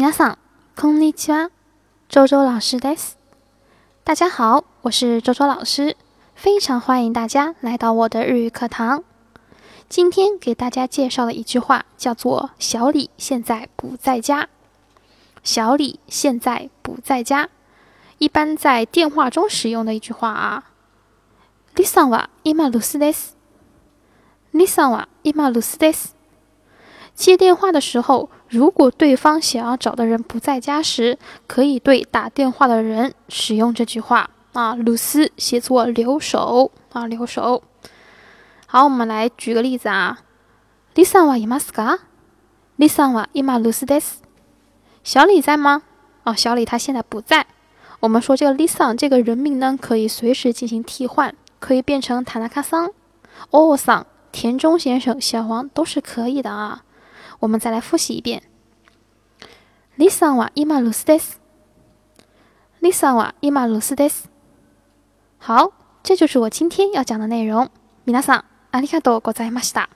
皆さん、こんにちは。周周老师です。大家好，我是周周老师，非常欢迎大家来到我的日语课堂。今天给大家介绍的一句话叫做“小李现在不在家”。小李现在不在家，一般在电话中使用的一句话啊。李さんは今留守です。李さんは今留守です。 接电话的时候，如果对方想要找的人不在家时，可以对打电话的人使用这句话啊。鲁斯写作留守啊，留守。好，我们来举个例子啊。李さんはいますか？李さんは今留守です。小李在吗？哦，小李他现在不在。我们说这个李さん这个人名呢，可以随时进行替换，可以变成塔纳卡桑、奥桑、田中先生、小王都是可以的啊。 我们再来复习一遍。李さんは今留守です。李さんは今留守です。好，这就是我今天要讲的内容。皆さんありがとうございました。